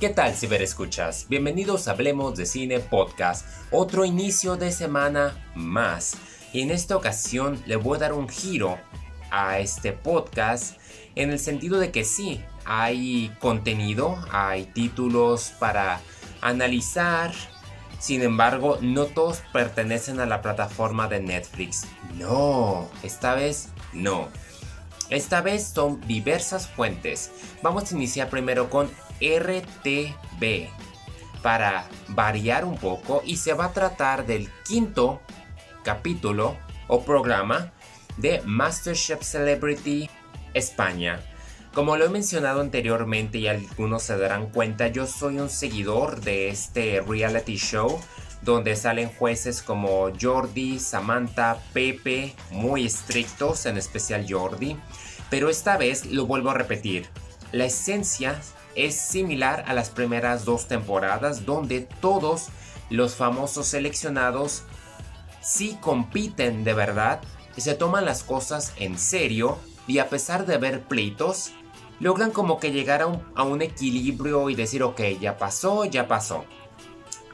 ¿qué tal ciberescuchas? Bienvenidos a Hablemos de Cine Podcast, otro inicio de semana más. Y en esta ocasión le voy a dar un giro a este podcast en el sentido de que sí, hay contenido, hay títulos para analizar, sin embargo, no todos pertenecen a la plataforma de Netflix. No, esta vez no. Esta vez son diversas fuentes. Vamos a iniciar primero con RTV para variar un poco y se va a tratar del quinto capítulo o programa de MasterChef Celebrity España. Como lo he mencionado anteriormente y algunos se darán cuenta, yo soy un seguidor de este reality show donde salen jueces como Jordi, Samantha, Pepe, muy estrictos, en especial Jordi. Pero esta vez lo vuelvo a repetir, la esencia es similar a las primeras dos temporadas donde todos los famosos seleccionados sí compiten de verdad, se toman las cosas en serio y a pesar de haber pleitos, logran como que llegar a un, equilibrio y decir, ok, ya pasó, ya pasó.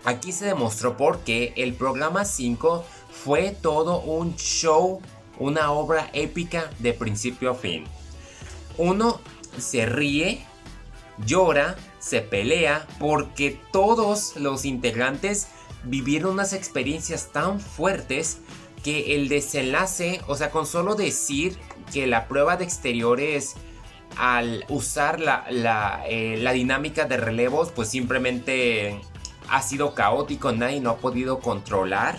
Aquí se demostró porque el programa 5 fue todo un show, una obra épica de principio a fin. Uno se ríe llora, se pelea, porque todos los integrantes vivieron unas experiencias tan fuertes que el desenlace, o sea, con solo decir que la prueba de exteriores al usar la, eh, la, dinámica de relevos, pues simplemente ha sido caótico, nadie no ha podido controlar.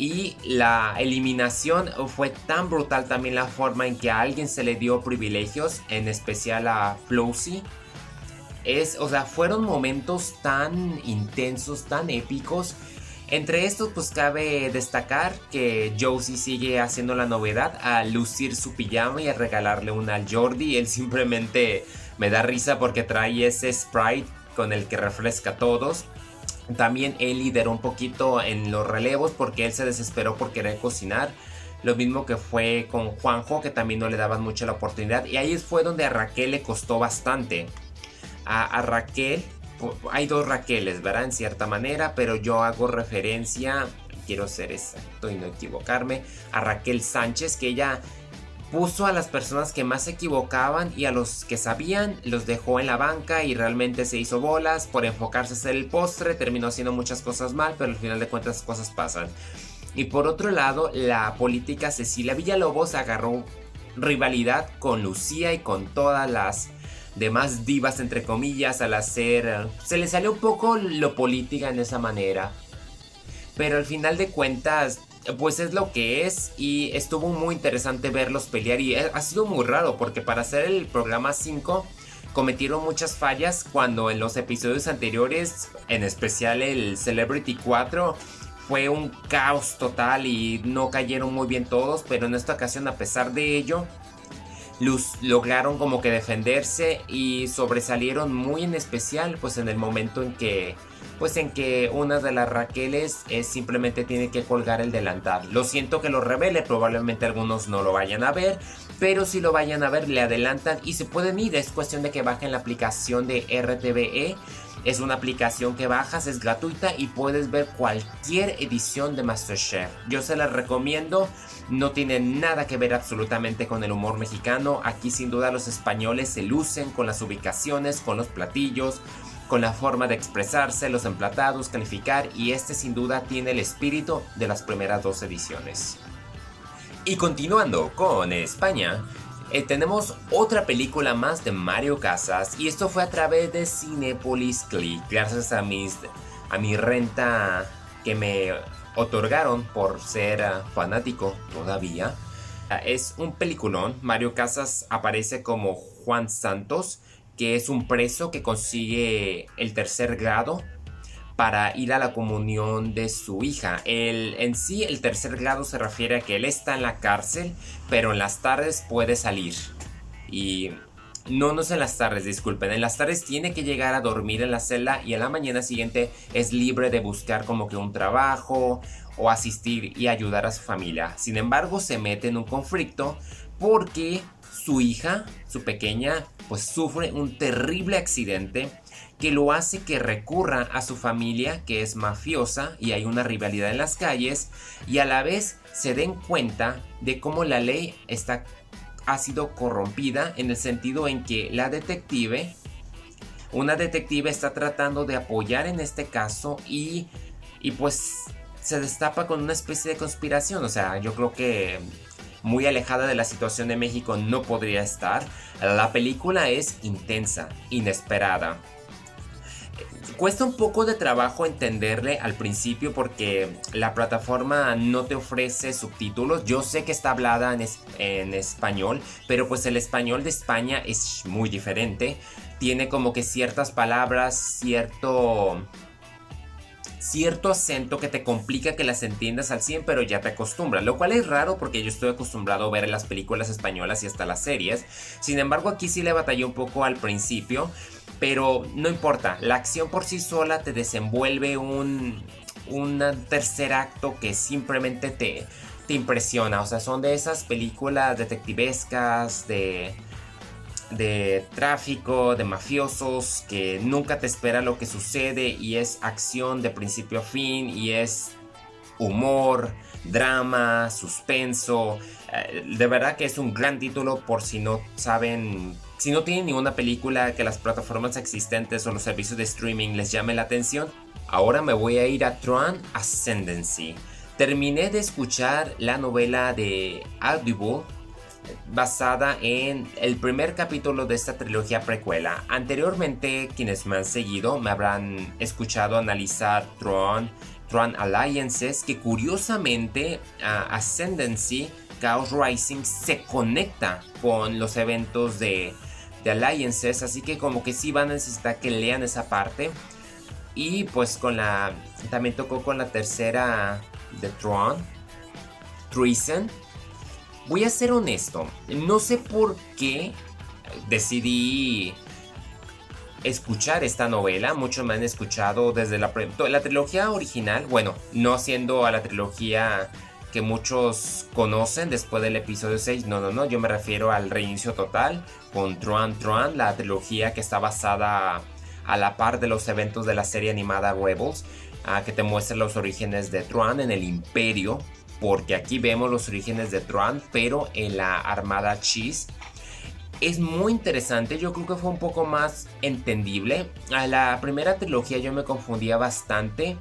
Y la eliminación fue tan brutal también la forma en que a alguien se le dio privilegios, en especial a Flowsy es, o sea, fueron momentos tan intensos, tan épicos. Entre estos, pues cabe destacar que Josie sigue haciendo la novedad a lucir su pijama y a regalarle una al Jordi. Él simplemente me da risa porque trae ese sprite con el que refresca a todos. También él lideró un poquito en los relevos porque él se desesperó por querer cocinar. Lo mismo que fue con Juanjo, que también no le daban mucho la oportunidad. Y ahí fue donde a Raquel le costó bastante a, Raquel. Hay dos Raqueles, ¿verdad? En cierta manera, pero yo hago referencia, quiero ser exacto y no equivocarme, a Raquel Sánchez, que ella puso a las personas que más se equivocaban y a los que sabían los dejó en la banca y realmente se hizo bolas por enfocarse a hacer el postre, terminó haciendo muchas cosas mal, pero al final de cuentas cosas pasan. Y por otro lado, la política Cecilia Villalobos agarró rivalidad con Lucía y con todas las de más divas entre comillas al hacer... Se le salió un poco lo política en esa manera. Pero al final de cuentas, pues es lo que es y estuvo muy interesante verlos pelear y ha sido muy raro porque para hacer el programa 5 cometieron muchas fallas cuando en los episodios anteriores, en especial el Celebrity 4, fue un caos total y no cayeron muy bien todos, pero en esta ocasión a pesar de ello lograron como que defenderse y sobresalieron muy en especial pues en el momento en que pues en que una de las Raqueles es, simplemente tiene que colgar el delantal. Lo siento que lo revele, probablemente algunos no lo vayan a ver, pero si lo vayan a ver le adelantan y se pueden ir, es cuestión de que bajen la aplicación de RTVE. Es una aplicación que bajas, es gratuita y puedes ver cualquier edición de MasterChef. Yo se la recomiendo no tiene nada que ver absolutamente con el humor mexicano. Aquí sin duda los españoles se lucen con las ubicaciones, con los platillos, con la forma de expresarse, los emplatados, calificar y este sin duda tiene el espíritu de las primeras dos ediciones. Y continuando con España, eh, tenemos otra película más de Mario Casas y esto fue a través de Cinepolis Click, gracias a, mis, a mi renta que me otorgaron por ser ah, fanático todavía. Ah, es un peliculón. Mario Casas aparece como Juan Santos, que es un preso que consigue el tercer grado para ir a la comunión de su hija. El, en sí, el tercer grado se refiere a que él está en la cárcel, pero en las tardes puede salir. Y no, no es en las tardes, disculpen. En las tardes tiene que llegar a dormir en la celda y en la mañana siguiente es libre de buscar como que un trabajo o asistir y ayudar a su familia. Sin embargo, se mete en un conflicto porque su hija, su pequeña, pues sufre un terrible accidente que lo hace que recurra a su familia que es mafiosa y hay una rivalidad en las calles y a la vez se den cuenta de cómo la ley está ha sido corrompida en el sentido en que la detective una detective está tratando de apoyar en este caso y, y pues se destapa con una especie de conspiración. O sea, yo creo que muy alejada de la situación de México no podría estar. La película es intensa, inesperada. Cuesta un poco de trabajo entenderle al principio porque la plataforma no te ofrece subtítulos. Yo sé que está hablada en, español, pero pues el español de España es muy diferente. Tiene como que ciertas palabras, cierto cierto acento que te complica que las entiendas al 100, pero ya te acostumbras, lo cual es raro porque yo estoy acostumbrado a ver las películas españolas y hasta las series. Sin embargo, aquí sí le batallé un poco al principio, pero no importa, la acción por sí sola te desenvuelve un, un tercer acto que simplemente te, te impresiona. O sea, son de esas películas detectivescas, de de tráfico, de mafiosos, que nunca te espera lo que sucede y es acción de principio a fin y es humor, drama, suspenso. Eh, de verdad que es un gran título por si no saben, si no tienen ninguna película que las plataformas existentes o los servicios de streaming les llame la atención. Ahora me voy a ir a Tron Ascendancy. Terminé de escuchar la novela de Audible basada en el primer capítulo de esta trilogía precuela. Anteriormente, quienes me han seguido me habrán escuchado analizar Tron, Tron Alliances, que curiosamente Ascendancy, Chaos Rising se conecta con los eventos de, de Alliances, así que como que sí van a necesitar que lean esa parte. Y pues con la... También tocó con la tercera de Tron, Treason Voy a ser honesto, no sé por qué decidí escuchar esta novela. Muchos me han escuchado desde la, la trilogía original, bueno, no siendo a la trilogía que muchos conocen después del episodio 6. No, no, no, yo me refiero al reinicio total con Tron Tron, la trilogía que está basada a la par de los eventos de la serie animada Rebels, ah, que te muestra los orígenes de Tron en el imperio porque aquí vemos los orígenes de Tron, pero en la Armada Cheese. Es muy interesante, yo creo que fue un poco más entendible. A la primera trilogía yo me confundía bastante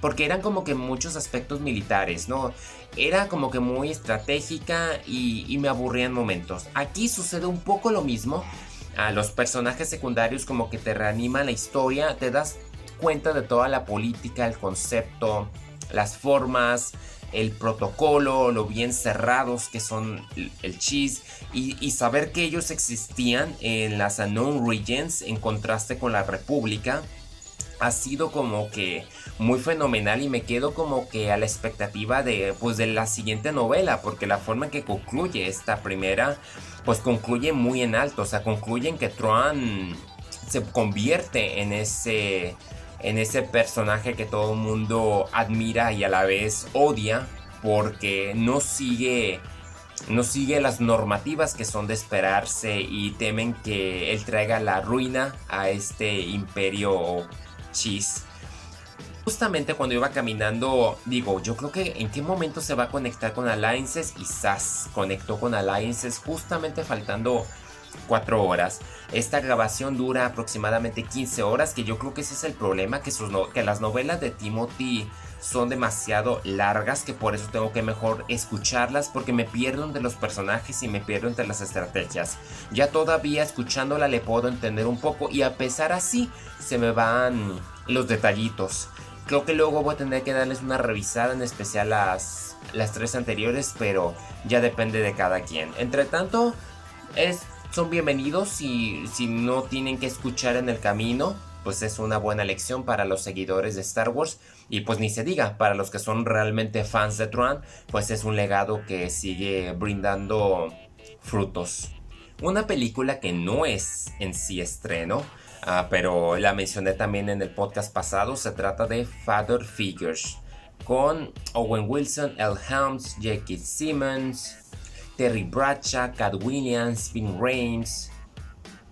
porque eran como que muchos aspectos militares, ¿no? Era como que muy estratégica y, y me aburría en momentos. Aquí sucede un poco lo mismo. A los personajes secundarios como que te reaniman la historia, te das cuenta de toda la política, el concepto, las formas, el protocolo, lo bien cerrados que son el cheese y, saber que ellos existían en las Unknown Regions en contraste con la República ha sido como que muy fenomenal y me quedo como que a la expectativa de pues de la siguiente novela porque la forma en que concluye esta primera pues concluye muy en alto, o sea, concluye en que Tron se convierte en ese en ese personaje que todo el mundo admira y a la vez odia porque no sigue no sigue las normativas que son de esperarse y temen que él traiga la ruina a este imperio chis. Justamente cuando iba caminando, digo, yo creo que en qué momento se va a conectar con Alliances y SAS conectó con Alliances justamente faltando 4 horas. Esta grabación dura aproximadamente 15 horas, que yo creo que ese es el problema, que, sus que las novelas de Timothy son demasiado largas, que por eso tengo que mejor escucharlas, porque me pierdo entre los personajes y me pierdo entre las estrategias. Ya todavía escuchándola le puedo entender un poco y a pesar así se me van los detallitos. Creo que luego voy a tener que darles una revisada, en especial las, las tres anteriores, pero ya depende de cada quien. Entre tanto, es son bienvenidos y si no tienen que escuchar en el camino, pues es una buena lección para los seguidores de Star Wars. Y pues ni se diga, para los que son realmente fans de Tron, pues es un legado que sigue brindando frutos. Una película que no es en sí estreno, ah, pero la mencioné también en el podcast pasado, se trata de Father Figures, con Owen Wilson, El Helms, Jackie Simmons, Terry Bradshaw, Cat Williams, Vin Rames,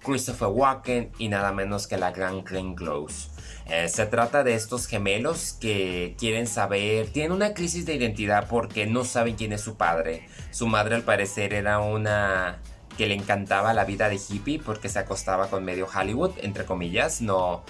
Christopher Walken y nada menos que la gran Glenn Close. Eh, se trata de estos gemelos que quieren saber, tienen una crisis de identidad porque no saben quién es su padre. Su madre al parecer era una que le encantaba la vida de hippie porque se acostaba con medio Hollywood, entre comillas, no.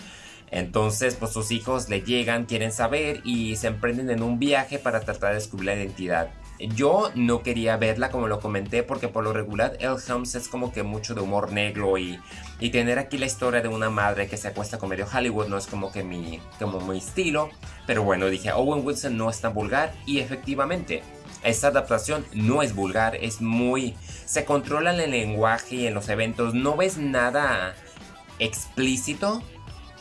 Entonces, pues sus hijos le llegan, quieren saber y se emprenden en un viaje para tratar de descubrir la identidad. Yo no quería verla como lo comenté porque por lo regular El Helms es como que mucho de humor negro y, y tener aquí la historia de una madre que se acuesta con medio Hollywood no es como que mi, como mi estilo. Pero bueno, dije Owen Wilson no es tan vulgar y efectivamente esta adaptación no es vulgar, es muy... Se controla en el lenguaje y en los eventos, no ves nada explícito,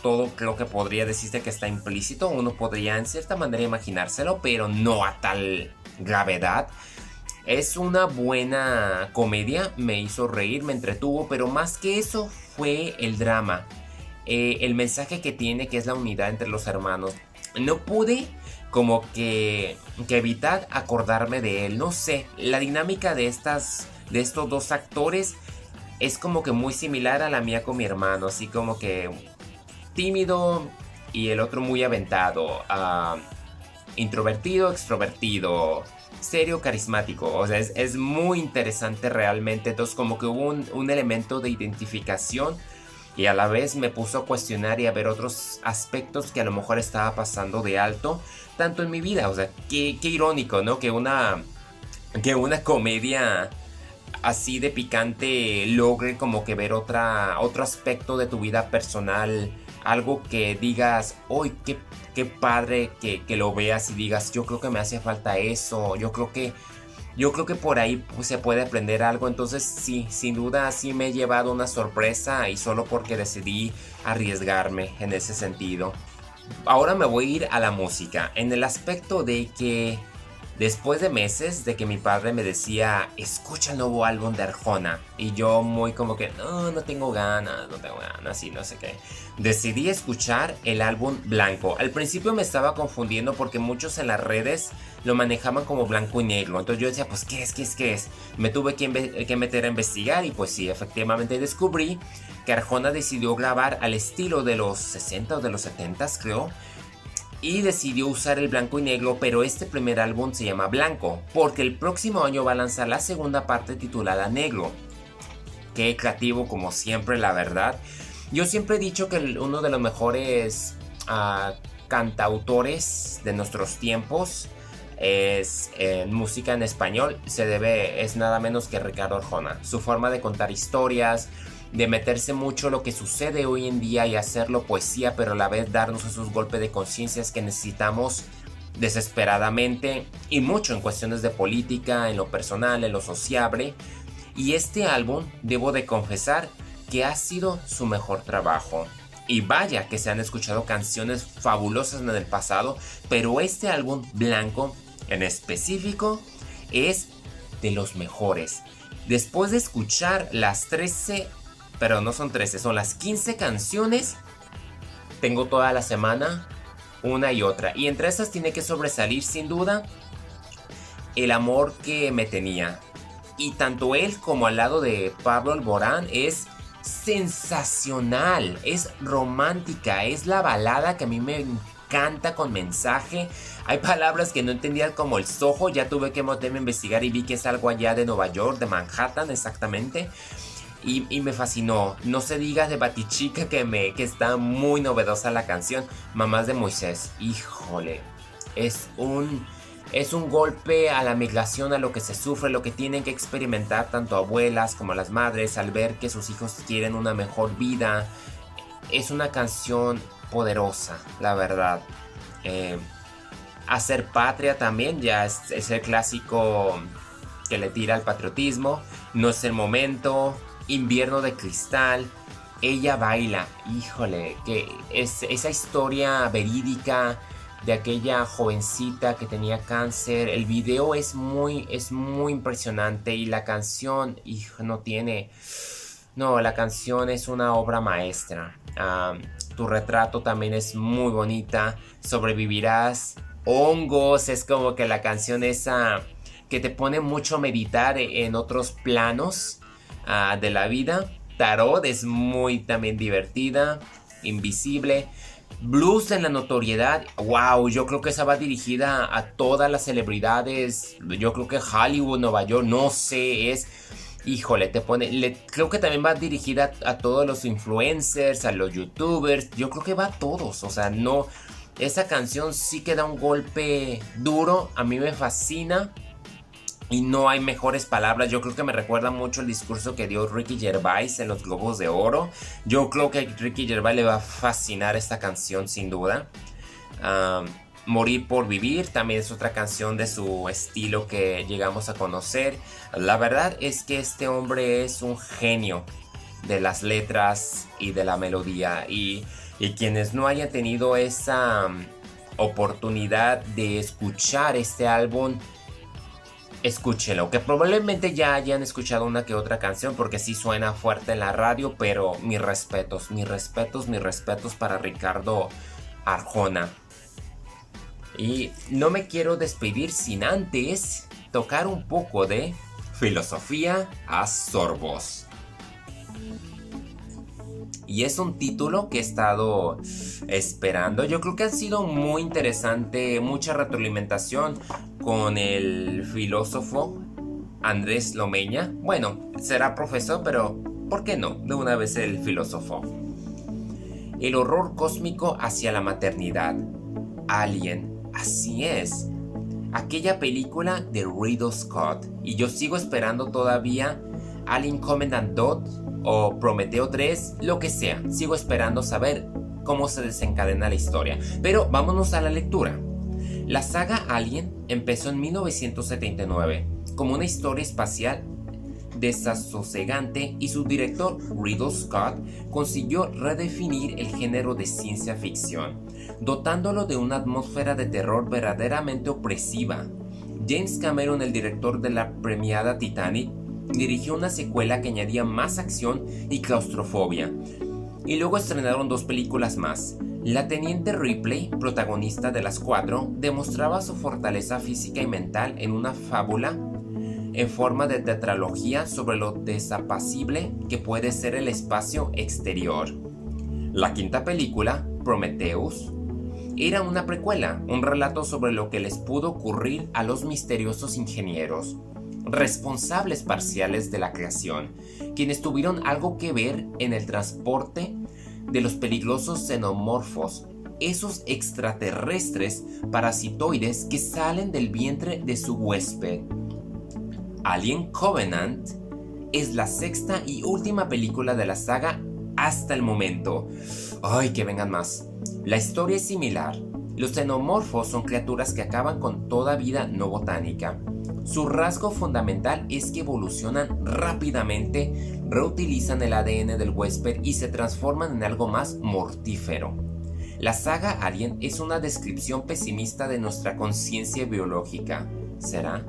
todo creo que podría decirse que está implícito, uno podría en cierta manera imaginárselo, pero no a tal gravedad. Es una buena comedia, me hizo reír, me entretuvo, pero más que eso fue el drama. Eh, el mensaje que tiene, que es la unidad entre los hermanos. No pude como que, que evitar acordarme de él. No sé, la dinámica de, estas, de estos dos actores es como que muy similar a la mía con mi hermano. Así como que tímido y el otro muy aventado. Ah, introvertido, extrovertido, serio, carismático. O sea, es, muy interesante realmente. Entonces como que hubo un, elemento de identificación y a la vez me puso a cuestionar y a ver otros aspectos que a lo mejor estaba pasando de alto, tanto en mi vida. O sea, qué, qué irónico, ¿no? Que una, que una comedia así de picante logre como que ver otra, otro aspecto de tu vida personal algo que digas, hoy qué, qué padre que, lo veas y digas, yo creo que me hace falta eso, yo creo que, yo creo que por ahí pues, se puede aprender algo, entonces sí, sin duda sí me he llevado una sorpresa y solo porque decidí arriesgarme en ese sentido. Ahora me voy a ir a la música, en el aspecto de que Después de meses de que mi padre me decía, escucha el nuevo álbum de Arjona, y yo muy como que, no, no tengo ganas, no tengo ganas, y no sé qué, decidí escuchar el álbum blanco. Al principio me estaba confundiendo porque muchos en las redes lo manejaban como blanco y negro, entonces yo decía, pues, ¿qué es, qué es, qué es? Me tuve que, que meter a investigar y pues sí, efectivamente descubrí que Arjona decidió grabar al estilo de los 60 o de los 70, creo y decidió usar el blanco y negro, pero este primer álbum se llama Blanco, porque el próximo año va a lanzar la segunda parte titulada Negro. Qué creativo como siempre, la verdad. Yo siempre he dicho que uno de los mejores ah, cantautores de nuestros tiempos es en música en español se debe es nada menos que Ricardo Arjona. Su forma de contar historias, de meterse mucho lo que sucede hoy en día y hacerlo poesía, pero a la vez darnos esos golpes de conciencias que necesitamos desesperadamente y mucho en cuestiones de política, en lo personal, en lo sociable. Y este álbum, debo de confesar, que ha sido su mejor trabajo. Y vaya que se han escuchado canciones fabulosas en el pasado, pero este álbum blanco en específico es de los mejores. Después de escuchar las 13 pero no son 13, son las 15 canciones. Tengo toda la semana una y otra. Y entre esas tiene que sobresalir sin duda el amor que me tenía. Y tanto él como al lado de Pablo Alborán es sensacional, es romántica, es la balada que a mí me encanta con mensaje. Hay palabras que no entendía como el sojo, ya tuve que meterme a investigar y vi que es algo allá de Nueva York, de Manhattan exactamente y, me fascinó. No se diga de Batichica que, me, que está muy novedosa la canción. Mamás de Moisés. Híjole. Es un, es un golpe a la migración, a lo que se sufre, lo que tienen que experimentar tanto abuelas como las madres al ver que sus hijos quieren una mejor vida. Es una canción poderosa, la verdad. Eh, hacer patria también ya es, es el clásico que le tira al patriotismo. No es el momento. Invierno de Cristal, ella baila, híjole, que es esa historia verídica de aquella jovencita que tenía cáncer, el video es muy, es muy impresionante y la canción, hijo, no tiene, no, la canción es una obra maestra. tu retrato también es muy bonita, sobrevivirás, hongos, es como que la canción esa que te pone mucho a meditar en otros planos Ah, de la vida. Tarot es muy también divertida. Invisible. Blues en la notoriedad, wow, yo creo que esa va dirigida a todas las celebridades, yo creo que Hollywood, Nueva York, no sé, es, híjole, te pone, creo que también va dirigida a todos los influencers, a los youtubers, yo creo que va a todos, o sea, no, esa canción sí que da un golpe duro, a mí me fascina, y no hay mejores palabras. Yo creo que me recuerda mucho el discurso que dio Ricky Gervais en los Globos de Oro. Yo creo que a Ricky Gervais le va a fascinar esta canción sin duda. Morir por vivir también es otra canción de su estilo que llegamos a conocer. La verdad es que este hombre es un genio de las letras y de la melodía. Y, y quienes no hayan tenido esa oportunidad de escuchar este álbum, escúchelo, que probablemente ya hayan escuchado una que otra canción porque sí suena fuerte en la radio, pero mis respetos, mis respetos, mis respetos para Ricardo Arjona. Y no me quiero despedir sin antes tocar un poco de filosofía a sorbos. Y es un título que he estado esperando. Yo creo que ha sido muy interesante, mucha retroalimentación con el filósofo Andrés Lomeña. Bueno, será profesor, pero ¿por qué no? De una vez el filósofo. El horror cósmico hacia la maternidad. Alien, así es. Aquella película de Riddle Scott. Y yo sigo esperando todavía Alien Commandant Dot o Prometeo 3, lo que sea. Sigo esperando saber cómo se desencadena la historia. Pero vámonos a la lectura. La saga Alien empezó en 1979 como una historia espacial desasosegante y su director Riddle Scott consiguió redefinir el género de ciencia ficción, dotándolo de una atmósfera de terror verdaderamente opresiva. James Cameron, el director de la premiada Titanic, dirigió una secuela que añadía más acción y claustrofobia. Y luego estrenaron dos películas más. La teniente Ripley, protagonista de las cuatro, demostraba su fortaleza física y mental en una fábula en forma de tetralogía sobre lo desapacible que puede ser el espacio exterior. La quinta película, Prometheus, era una precuela, un relato sobre lo que les pudo ocurrir a los misteriosos ingenieros, responsables parciales de la creación, quienes tuvieron algo que ver en el transporte de los peligrosos xenomorfos, esos extraterrestres parasitoides que salen del vientre de su huésped. Alien Covenant es la sexta y última película de la saga hasta el momento. ¡Ay, que vengan más! La historia es similar. Los xenomorfos son criaturas que acaban con toda vida no botánica su rasgo fundamental es que evolucionan rápidamente, reutilizan el ADN del huésped y se transforman en algo más mortífero. La saga Alien es una descripción pesimista de nuestra conciencia biológica. ¿Será?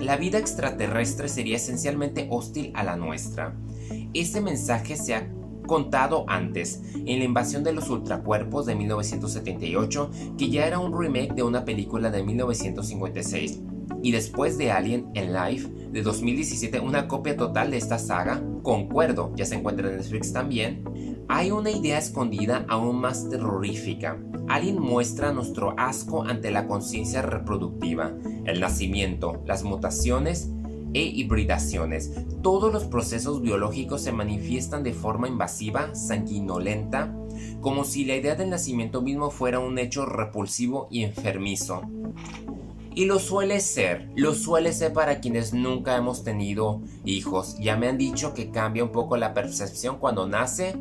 La vida extraterrestre sería esencialmente hostil a la nuestra. Ese mensaje se ha contado antes, en la invasión de los ultracuerpos de 1978, que ya era un remake de una película de 1956 y después de Alien en Life de 2017, una copia total de esta saga, concuerdo, ya se encuentra en Netflix también, hay una idea escondida aún más terrorífica. Alien muestra nuestro asco ante la conciencia reproductiva, el nacimiento, las mutaciones e hibridaciones. Todos los procesos biológicos se manifiestan de forma invasiva, sanguinolenta, como si la idea del nacimiento mismo fuera un hecho repulsivo y enfermizo. Y lo suele ser, lo suele ser para quienes nunca hemos tenido hijos. Ya me han dicho que cambia un poco la percepción cuando nace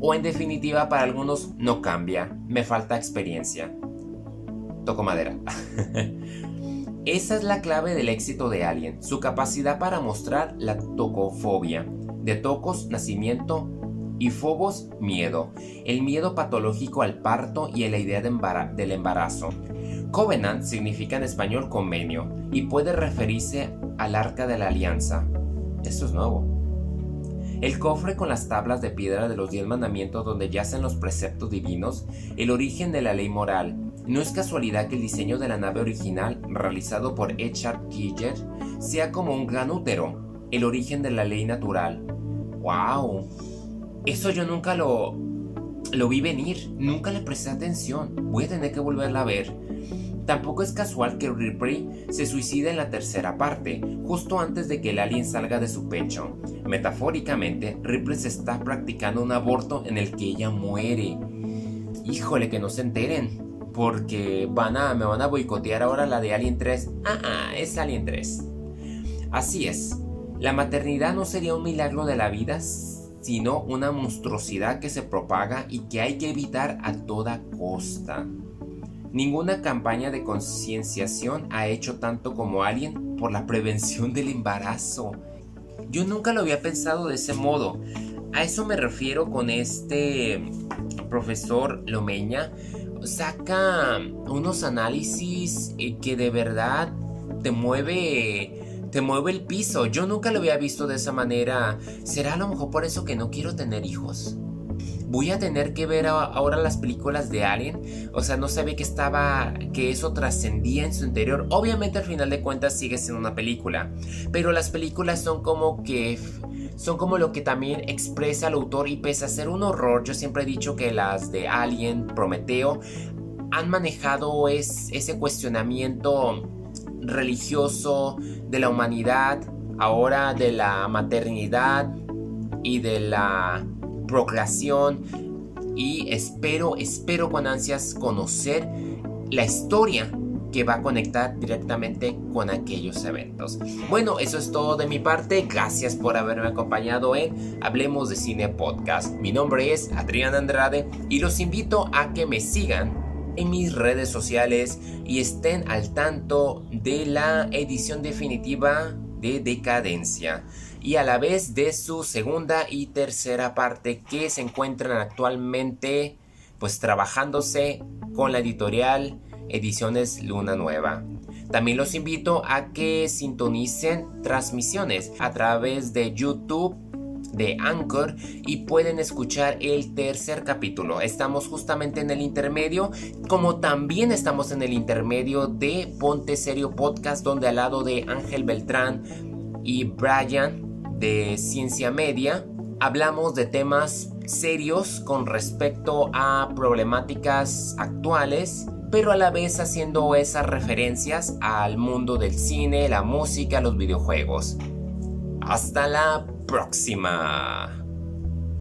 o en definitiva para algunos no cambia, me falta experiencia. Toco madera. Esa es la clave del éxito de Alien, su capacidad para mostrar la tocofobia, de tocos, nacimiento y fobos, miedo, el miedo patológico al parto y a la idea del embarazo. Covenant significa en español convenio y puede referirse al arca de la alianza. Esto es nuevo. El cofre con las tablas de piedra de los diez mandamientos donde yacen los preceptos divinos, el origen de la ley moral. No es casualidad que el diseño de la nave original, realizado por Echard Giger, sea como un gran útero, el origen de la ley natural. wow, eso yo nunca lo, lo vi venir, nunca le presté atención, voy a tener que volverla a ver. Tampoco es casual que Ripley se suicide en la tercera parte, justo antes de que el alien salga de su pecho. Metafóricamente, Ripley se está practicando un aborto en el que ella muere. Híjole, que no se enteren, porque van a, me van a boicotear ahora la de Alien 3. Ah, ah, es Alien 3. Así es, la maternidad no sería un milagro de la vida, sino una monstruosidad que se propaga y que hay que evitar a toda costa. Ninguna campaña de concienciación ha hecho tanto como Alien por la prevención del embarazo. Yo nunca lo había pensado de ese modo. A eso me refiero con este profesor Lomeña. Saca unos análisis eh, que de verdad te mueve te mueve el piso. Yo nunca lo había visto de esa manera. ¿Será a lo mejor por eso que no quiero tener hijos? voy a tener que ver ahora las películas de Alien. O sea, no sabía que estaba, que eso trascendía en su interior. Obviamente al final de cuentas sigue siendo una película. Pero las películas son como que son como lo que también expresa el autor y pese a ser un horror, yo siempre he dicho que las de Alien, Prometeo, han manejado ese cuestionamiento religioso de la humanidad, ahora de la maternidad y de la procreación y espero, espero con ansias conocer la historia que va a conectar directamente con aquellos eventos. Bueno, eso es todo de mi parte. Gracias por haberme acompañado en Hablemos de Cine Podcast. Mi nombre es Adrián Andrade y los invito a que me sigan en mis redes sociales y estén al tanto de la edición definitiva de Decadencia y a la vez de su segunda y tercera parte que se encuentran actualmente pues trabajándose con la editorial Ediciones Luna Nueva. También los invito a que sintonicen transmisiones a través de YouTube de Anchor y pueden escuchar el tercer capítulo. Estamos justamente en el intermedio, como también estamos en el intermedio de Ponte Serio Podcast, donde al lado de Ángel Beltrán y Brian de ciencia media, hablamos de temas serios con respecto a problemáticas actuales, pero a la vez haciendo esas referencias al mundo del cine, la música, los videojuegos. Hasta la próxima.